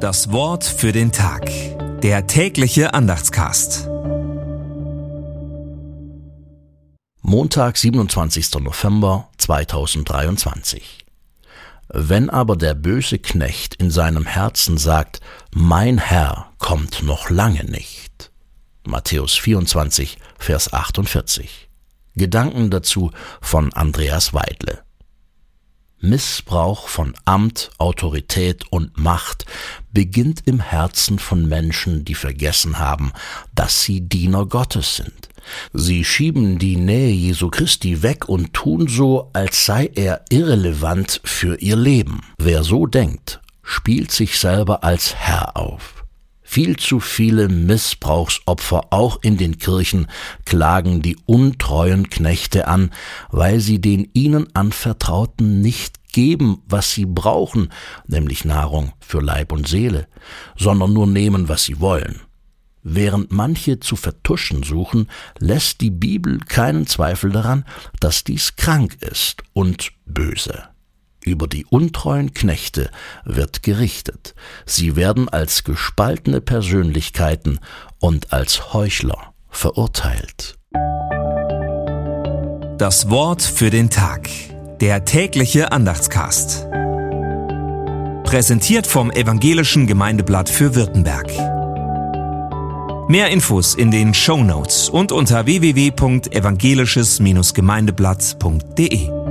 Das Wort für den Tag. Der tägliche Andachtscast. Montag, 27. November 2023. Wenn aber der böse Knecht in seinem Herzen sagt, mein Herr kommt noch lange nicht. Matthäus 24, Vers 48. Gedanken dazu von Andreas Weidle. Missbrauch von Amt, Autorität und Macht beginnt im Herzen von Menschen, die vergessen haben, dass sie Diener Gottes sind. Sie schieben die Nähe Jesu Christi weg und tun so, als sei er irrelevant für ihr Leben. Wer so denkt, spielt sich selber als Herr auf. Viel zu viele Missbrauchsopfer auch in den Kirchen klagen die untreuen Knechte an, weil sie den ihnen anvertrauten nicht geben, was sie brauchen, nämlich Nahrung für Leib und Seele, sondern nur nehmen, was sie wollen. Während manche zu vertuschen suchen, lässt die Bibel keinen Zweifel daran, dass dies krank ist und böse. Über die untreuen Knechte wird gerichtet. Sie werden als gespaltene Persönlichkeiten und als Heuchler verurteilt. Das Wort für den Tag. Der tägliche Andachtscast. Präsentiert vom Evangelischen Gemeindeblatt für Württemberg. Mehr Infos in den Show Notes und unter www.evangelisches-gemeindeblatt.de.